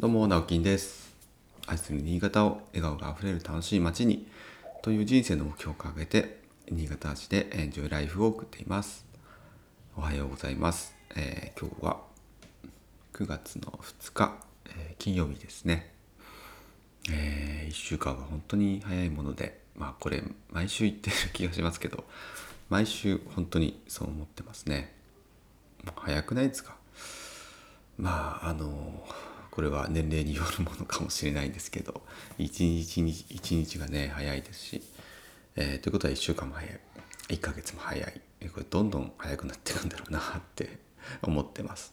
どうも、直樹です。愛する新潟を笑顔があふれる楽しい街にという人生の目標を掲げて、新潟市でエンジョイライフを送っています。おはようございます。えー今日は9月の2日、えー金曜日ですね。え1週間は本当に早いもので、まあこれ毎週言ってる気がしますけど、毎週本当にそう思ってますね。早くないですか？まああのこれは年齢によるものかもしれないんですけど一日に一日がね早いですし、えーということは1週間も早い。1ヶ月も早い。これどんどん早くなっていくんだろうなって 思ってます。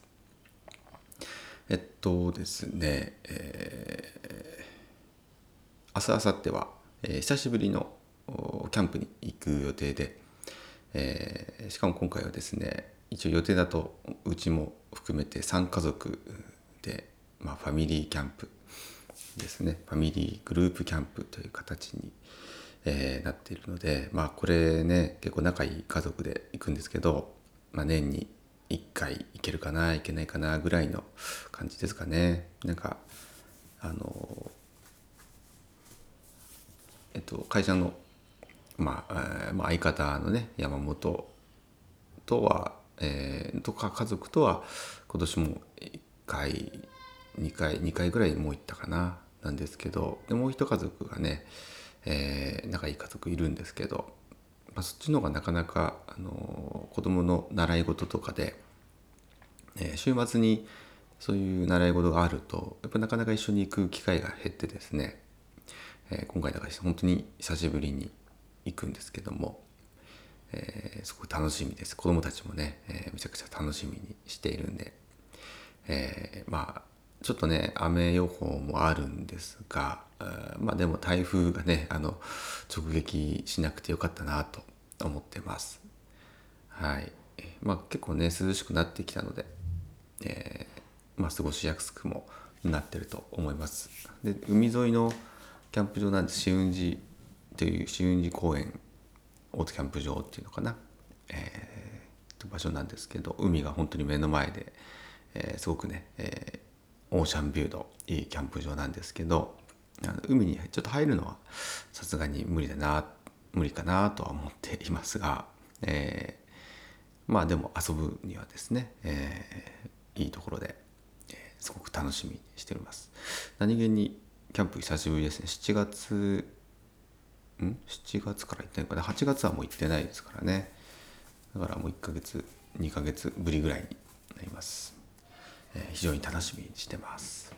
えっとですね、えー、明日明後日は、えー久しぶりのキャンプに行く予定で、えーしかも今回はですね一応予定だとうちも含めて3家族で、まあ、ファミリーキャンプですね。ファミリーグループキャンプという形に、えーなっているのでまあこれね結構仲いい家族で行くんですけど、まあ、年に1回行けるかな行けないかなぐらいの感じですかね。なんかあのえっと会社のまあ、えまあ、相方のね山本とは、えーとか家族とは今年も1回2回2回ぐらいもう行ったかななんですけどでもう一家族がね、えー仲いい家族いるんですけど、まあ、そっちの方がなかなか、あの子供の習い事とかで、えー週末にそういう習い事があるとやっぱなかなか一緒に行く機会が減ってですね、えー今回だから本当に久しぶりに行くんですけども、えーすごく楽しみです。子供たちもね、えーめちゃくちゃ楽しみにしているんで、えーまあちょっとね雨予報もあるんですが、まあでも台風がねあの直撃しなくてよかったなと思ってます。はい。まあ結構ね涼しくなってきたので、えーまあ過ごしやすくもなってると思います。で海沿いのキャンプ場なんで紫雲寺という紫雲寺公園オートキャンプ場っていうのかな、えーと場所なんですけど海が本当に目の前で、えーすごくね、えーオーシャンビューのいいキャンプ場なんですけど海にちょっと入るのはさすがに無理だな無理かなとは思っていますが、えーまあでも遊ぶにはですね、えーいいところで、すごく楽しみにしております。何気にキャンプ久しぶりですね。7月ん？7月から行ってないかな？8月はもう行ってないですからね。だからもう1ヶ月2ヶ月ぶりぐらいになります、え非常に楽しみにしてます。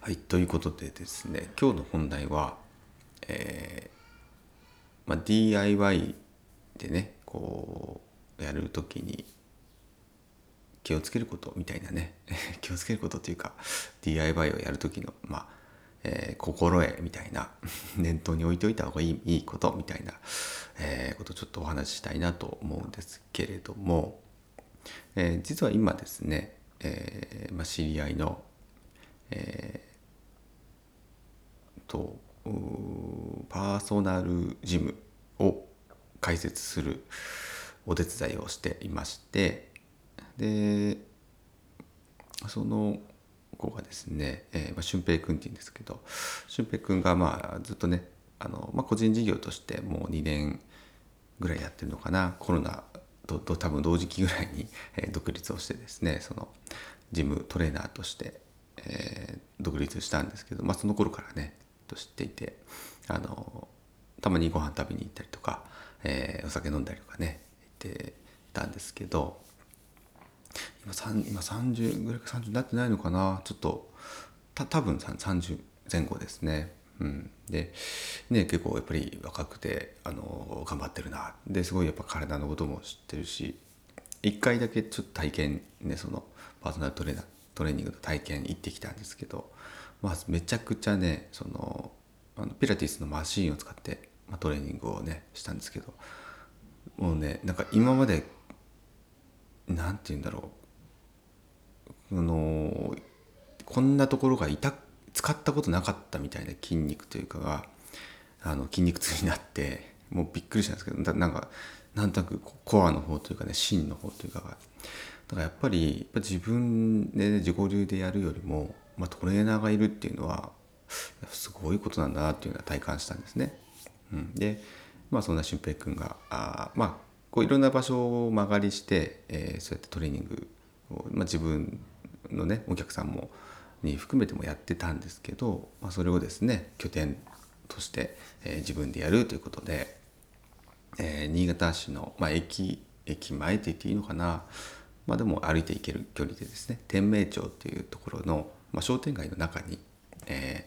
はいということでですね今日の本題は、えーまあ、DIY でねこうやるときに気をつけることみたいなね 気をつけることっていうか DIY をやる時のまあ、えー心得みたいな 念頭に置いておいた方がいいいいことみたいな、えーことをちょっとお話ししたいなと思うんですけれども、え実は今ですね、えーまあ、知り合いの、えーとパーソナルジムを開設するお手伝いをしていましてでその子がですね、えーまあ、俊平君っていうんですけど俊平君がまあずっとねあの、まあ、個人事業としてもう2年ぐらいやってるのかなコロナと多分同時期ぐらいに、え独立をしてですねそのジムトレーナーとして、え独立したんですけど、まあ、その頃からねと知っていてあのたまにご飯食べに行ったりとか、えお酒飲んだりとかね行ってたんですけど今3今30ぐらいか30になってないのかなちょっとた多分30前後ですね。うん、でね結構やっぱり若くてあの頑張ってるな。ですごいやっぱ体のことも知ってるし一回だけちょっと体験ねそのパーソナルトレーナートレーニングの体験行ってきたんですけど、まあ、めちゃくちゃねそのあのピラティスのマシンを使って、まあ、トレーニングをねしたんですけどもうねなんか今までなんて言うんだろう。あのこんなところが痛使ったことなかったみたいな筋肉というかがあの筋肉痛になってもうびっくりしたんですけどだなんかなんとなくコアの方というかね芯の方というかがだからやっぱりやっぱ自分で自己流でやるよりも、まあ、トレーナーがいるっていうのはすごいことなんだなっていうのは体感したんですね。うん、でまあそんな俊平君があまあこういろんな場所を間借りして、えー、そうやってトレーニングを、まあ、自分のねお客さんもに含めてもやってたんですけど、まあ、それをですね拠点として、えー、自分でやるということで、えー、新潟市の、まあ、駅駅前って言っていいのかな、まあ、でも歩いて行ける距離でですね天明町っていうところの、まあ、商店街の中に、え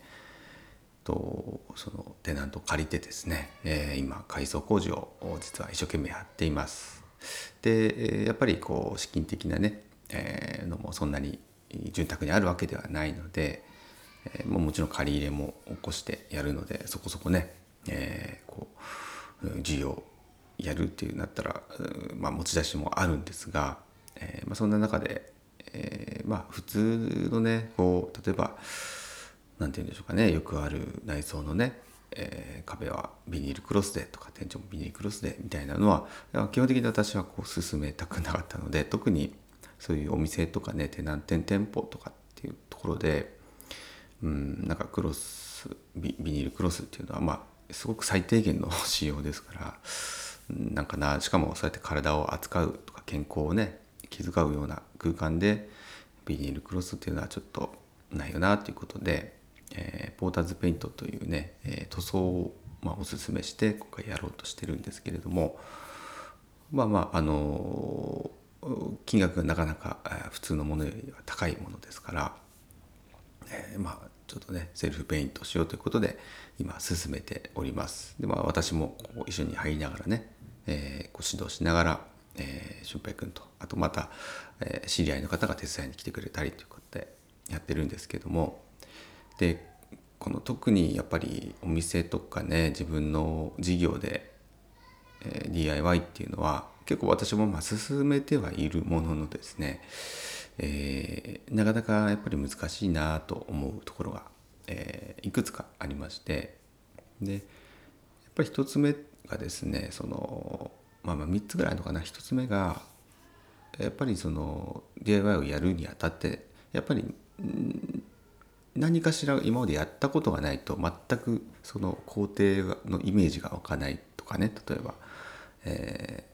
ー、とそのテナントを借りてですね、えー、今改装工事を実は一生懸命やっています。でやっぱりこう資金的なね、えー、のもそんなに潤沢にあるわけではないので、えー、もちろん借り入れも起こしてやるのでそこそこね、えー、こう需要やるっていうなったら、まあ、持ち出しもあるんですが、えーまあ、そんな中で、えー、まあ普通のねこう例えば何て言うんでしょうかねよくある内装のね、えー、壁はビニールクロスでとか天井もビニールクロスでみたいなのは基本的に私はこう進めたくなかったので特にそういうお店とかねテナンテン店舗とかっていうところでうんなんかクロスビニールクロスっていうのはまあすごく最低限の仕様ですからなんかなしかもそうやって体を扱うとか健康をね気遣うような空間でビニールクロスっていうのはちょっとないよなということで、えー、ポーターズペイントというね、えー、塗装を、まあ、おすすめして今回やろうとしてるんですけれどもまあまああのー、金額がなかなか普通のものよりは高いものですから、えー、まあちょっとねセルフペイントしようということで今進めております。でまあ私もこう一緒に入りながらね、えー、こう指導しながら、えー、俊平君とあとまた、えー、知り合いの方が手伝いに来てくれたりということでやってるんですけどもでこの特にやっぱりお店とかね自分の事業で、えー、DIY っていうのは結構私もまあ進めてはいるもののですねえー、なかなかやっぱり難しいなと思うところが、えー、いくつかありましてでやっぱり1つ目がですねそのまあまあ3つぐらいのかな。1つ目がやっぱりその DIY をやるにあたってやっぱり何かしら今までやったことがないと全くその工程のイメージが湧かないとかね。例えば、えー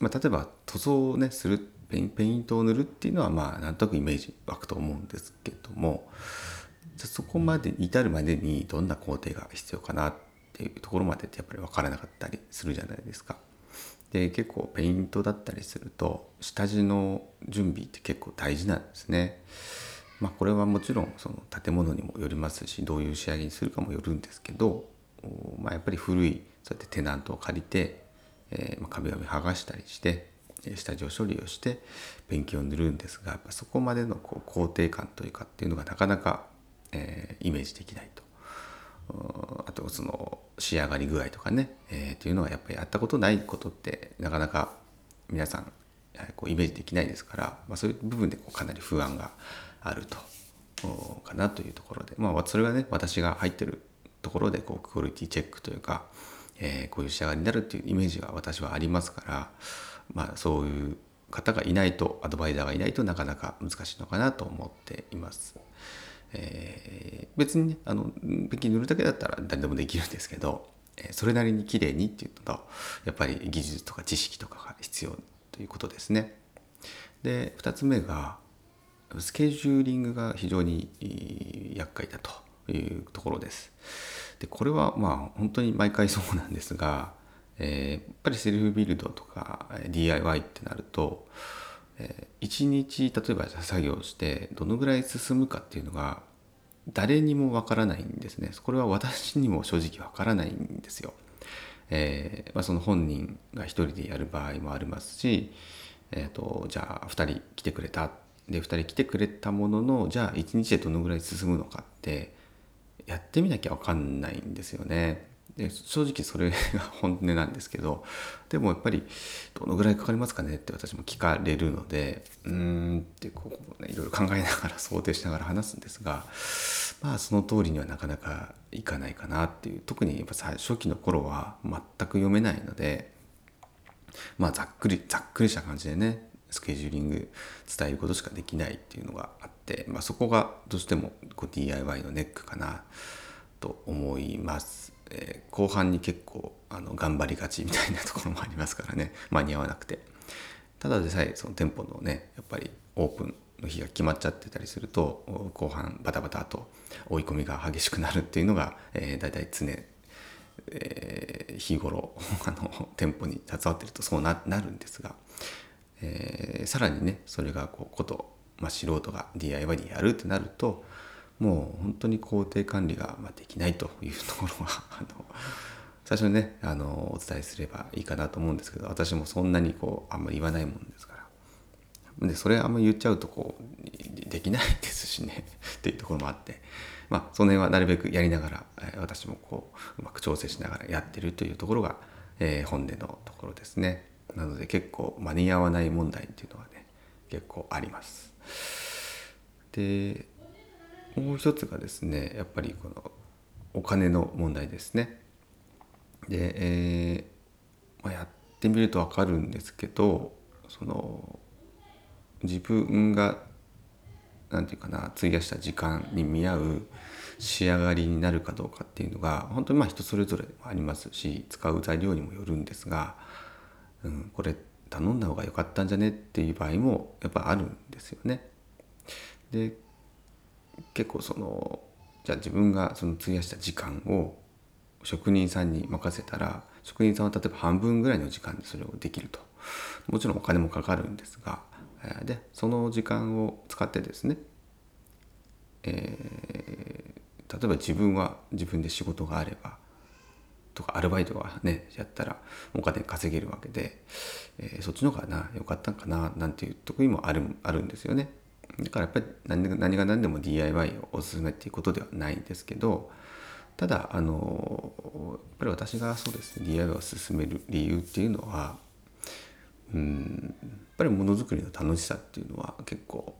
まあ、例えば塗装をねするペイントを塗るっていうのはまあなんとなくイメージ湧くと思うんですけどもじゃそこまで至るまでにどんな工程が必要かなっていうところまでってやっぱり分からなかったりするじゃないですか。で結構ペイントだったりすると下地の準備って結構大事なんですね。まあこれはもちろんその建物にもよりますしどういう仕上げにするかもよるんですけど、まあ、やっぱり古いそうやってテナントを借りて、えー、まあ壁紙剥がしたりして下地を処理をしてペンキを塗るんですがやっぱそこまでのこう工程感というかっていうのがなかなか、えー、イメージできないと。あとその仕上がり具合とかね、えー、っていうのはやっぱりやったことないことってなかなか皆さんこうイメージできないですから、まあ、そういう部分でこうかなり不安があるとかなというところでまあそれはね私が入ってるところでこうクオリティチェックというか、えー、こういう仕上がりになるっていうイメージが私はありますからまあ、そういう方がいないとアドバイザーがいないとなかなか難しいのかなと思っています。えー、別にねあのペンキ塗るだけだったら誰でもできるんですけど、え、それなりに綺麗にっていうのとやっぱり技術とか知識とかが必要ということですね。で2つ目がスケジューリングが非常に厄介だというところです。でこれはまあ本当に毎回そうなんですがえー、やっぱりセルフビルドとか DIY ってなると、えー、1日例えば作業してどのぐらい進むかっていうのが誰にもわからないんですねこれは私にも正直わからないんですよ。えーまあ、その本人が1人でやる場合もありますし、えーと、じゃあ2人来てくれたで2人来てくれたもののじゃあ1日でどのぐらい進むのかってやってみなきゃ分かんないんですよね。で正直それが 本音なんですけどでもやっぱりどのぐらいかかりますかねって私も聞かれるのでうーんってこう、ね、いろいろ考えながら想定しながら話すんですがまあその通りにはなかなかいかないかなっていう特にやっぱ初期の頃は全く読めないのでまあざっくりざっくりした感じでねスケジューリング伝えることしかできないっていうのがあって、まあ、そこがどうしてもこう DIY のネックかなと思います。えー、後半に結構あの頑張りがちみたいなところもありますからね。間に合わなくて。ただでさえその店舗のねやっぱりオープンの日が決まっちゃってたりすると後半バタバタと追い込みが激しくなるっていうのが、えー、大体常、えー、日頃あの店舗に携わってるとそうなるんですが、えー、さらにねそれがこうこと、まあ、素人が DIY でやるってなるともう本当に工程管理ができないというところは あの最初にねあのお伝えすればいいかなと思うんですけど私もそんなにこうあんまり言わないもんですから。でそれあんまり言っちゃうとこうできないですしね っていうところもあって。まあその辺はなるべくやりながら、私もこううまく調整しながらやってるというところが、えー、本音のところですね。なので結構間に合わない問題っていうのはね結構ありますでもう一つがですねやっぱりこのお金の問題ですね。で、えーまあ、やってみると分かるんですけどその自分が何て言うかな費やした時間に見合う仕上がりになるかどうかっていうのが本当にまあ人それぞれありますし使う材料にもよるんですが、うん、これ頼んだ方が良かったんじゃねっていう場合もやっぱあるんですよね。で結構そのじゃあ自分がその費やした時間を職人さんに任せたら職人さんは例えば半分ぐらいの時間でそれをできるともちろんお金もかかるんですがでその時間を使ってですね、えー、例えば自分は自分で仕事があればとかアルバイトがねやったらお金稼げるわけで、えー、そっちの方がな良かったんかななんていう得意もあるあるんですよね。だからやっぱり何何が何でも DIY をおすすめっていうことではないんですけどただあのやっぱり私がそうですね DIY を進める理由っていうのはうんやっぱりものづくりの楽しさっていうのは結構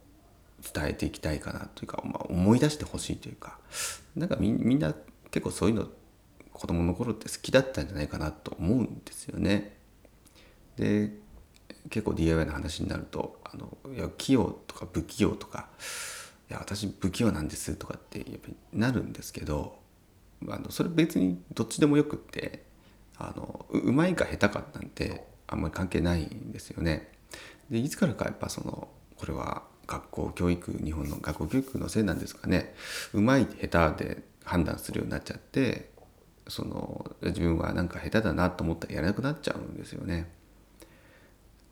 伝えていきたいかなというか、まあ、思い出してほしいというかなんかみんな結構そういうの子供の頃って好きだったんじゃないかなと思うんですよね。で結構 DIY の話になるとあのいや器用とか不器用とかいや私不器用なんですとかってやっぱりなるんですけどあのそれ別にどっちでもよくってあのうまいか下手かなんてあんまり関係ないんですよね。でいつからかやっぱそのこれは学校教育日本の学校教育のせいなんですかねうまい下手で判断するようになっちゃってその自分はなんか下手だなと思ったらやらなくなっちゃうんですよね。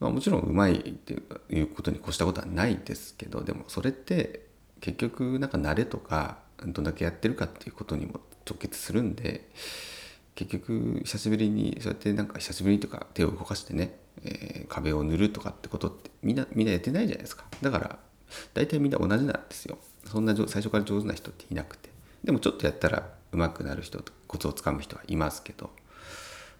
まあ、もちろんうまいっていうことに越したことはないですけどでもそれって結局なんか慣れとかどんだけやってるかっていうことにも直結するんで結局久しぶりにそうやってなんか久しぶりにとか手を動かしてね、えー、壁を塗るとかってことってみんなみんなやってないじゃないですか。だから大体みんな同じなんですよ。そんな最初から上手な人っていなくて。でもちょっとやったら上手くなる人コツをつかむ人はいますけど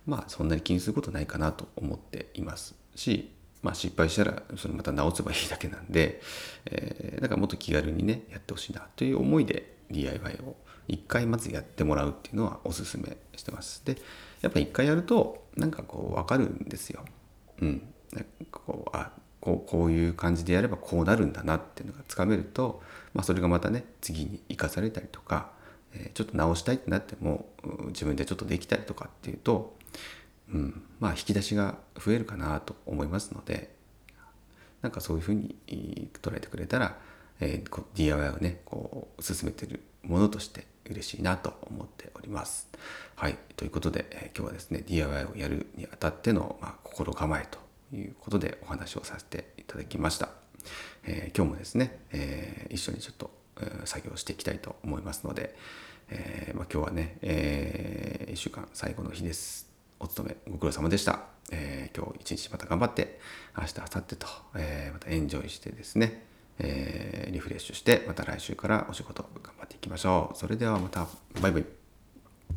まあそんなに気にすることないかなと思っていますし、まあ、失敗したらそれまた直せばいいだけなんで、えー、だからもっと気軽にねやってほしいなという思いで DIY を一回まずやってもらうっていうのはおすすめしてます。でやっぱ一回やるとなんかこう分かるんですよ。うん。こうあこうこういう感じでやればこうなるんだなっていうのがつかめると、まあ、それがまたね次に生かされたりとか、え、ちょっと直したいってなっても自分でちょっとできたりとかっていうとうん、まあ引き出しが増えるかなと思いますのでなんかそういうふうに捉えてくれたら、えー、DIY をねこう進めてるものとして嬉しいなと思っております。はい。ということで、えー、今日はですね DIY をやるにあたっての、まあ、心構えということでお話をさせていただきました。えー、今日もですね、えー、一緒にちょっと、作業していきたいと思いますので、えーまあ、今日はね、えー、1週間最後の日です。お勤めご苦労様でした。えー、今日一日また頑張って、明日、明後日と、えー、またエンジョイしてですね、えー、リフレッシュして、また来週からお仕事頑張っていきましょう。それではまた、バイバイ。